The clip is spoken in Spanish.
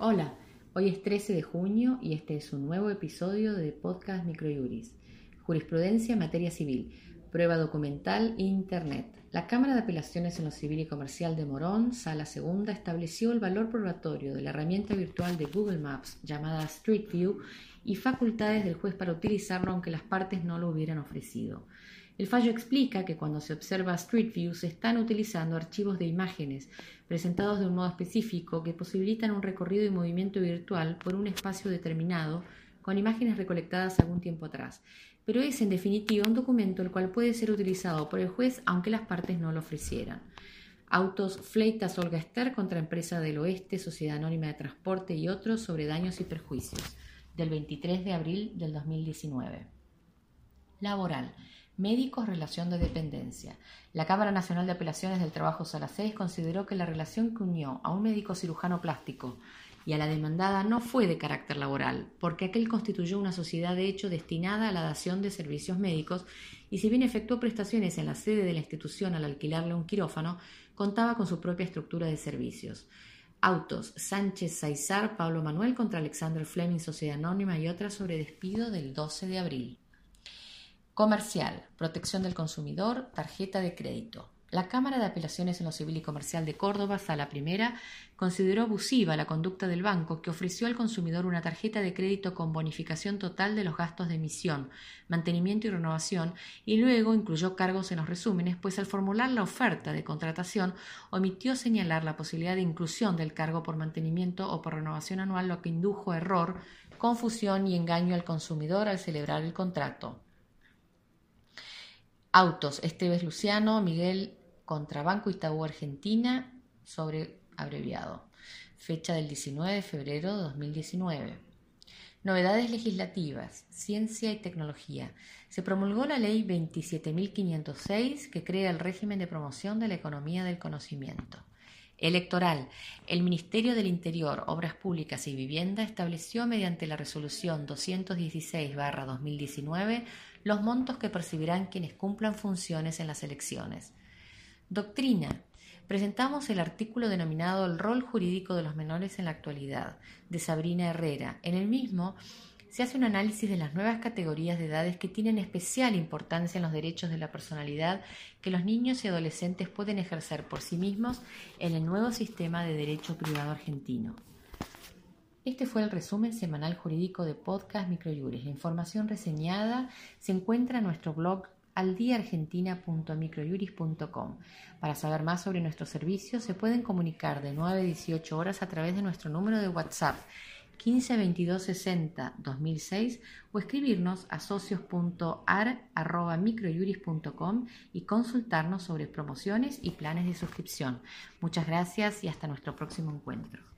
Hola, hoy es 13 de junio y este es un nuevo episodio de Podcast Microjuris. Jurisprudencia en materia civil. Prueba documental Internet. La Cámara de Apelaciones en lo Civil y Comercial de Morón, Sala Segunda, estableció el valor probatorio de la herramienta virtual de Google Maps llamada Street View y facultades del juez para utilizarlo aunque las partes no lo hubieran ofrecido. El fallo explica que cuando se observa Street View se están utilizando archivos de imágenes presentados de un modo específico que posibilitan un recorrido y movimiento virtual por un espacio determinado con imágenes recolectadas algún tiempo atrás. Pero es en definitiva un documento el cual puede ser utilizado por el juez aunque las partes no lo ofrecieran. Autos Fleitas Olga Ester contra Empresa del Oeste, Sociedad Anónima de Transporte y otros sobre daños y perjuicios, del 23 de abril del 2019. Laboral. Médicos, relación de dependencia. La Cámara Nacional de Apelaciones del Trabajo Sala 6 consideró que la relación que unió a un médico cirujano plástico y a la demandada no fue de carácter laboral, porque aquel constituyó una sociedad de hecho destinada a la dación de servicios médicos y si bien efectuó prestaciones en la sede de la institución al alquilarle un quirófano, contaba con su propia estructura de servicios. Autos, Sánchez Saizar, Pablo Manuel contra Alexander Fleming, Sociedad Anónima y otras sobre despido del 12 de abril. Comercial, protección del consumidor, tarjeta de crédito. La Cámara de Apelaciones en lo Civil y Comercial de Córdoba, Sala Primera, consideró abusiva la conducta del banco que ofreció al consumidor una tarjeta de crédito con bonificación total de los gastos de emisión, mantenimiento y renovación y luego incluyó cargos en los resúmenes, pues al formular la oferta de contratación omitió señalar la posibilidad de inclusión del cargo por mantenimiento o por renovación anual, lo que indujo error, confusión y engaño al consumidor al celebrar el contrato. Autos, Esteves Luciano, Miguel Contrabanco Itaú Argentina, sobre abreviado. Fecha del 19 de febrero de 2019. Novedades legislativas, ciencia y tecnología. Se promulgó la ley 27.506 que crea el régimen de promoción de la economía del conocimiento. Electoral. El Ministerio del Interior, Obras Públicas y Vivienda estableció mediante la resolución 216-2019 los montos que percibirán quienes cumplan funciones en las elecciones. Doctrina. Presentamos el artículo denominado El rol jurídico de los menores en la actualidad, de Sabrina Herrera. En el mismo se hace un análisis de las nuevas categorías de edades que tienen especial importancia en los derechos de la personalidad que los niños y adolescentes pueden ejercer por sí mismos en el nuevo sistema de derecho privado argentino. Este fue el resumen semanal jurídico de Podcast Microjuris. La información reseñada se encuentra en nuestro blog aldiaargentina.microjuris.com. Para saber más sobre nuestros servicios, se pueden comunicar de 9 a 18 horas a través de nuestro número de WhatsApp 15 22 60 2006 o escribirnos a socios.ar.microjuris.com y consultarnos sobre promociones y planes de suscripción. Muchas gracias y hasta nuestro próximo encuentro.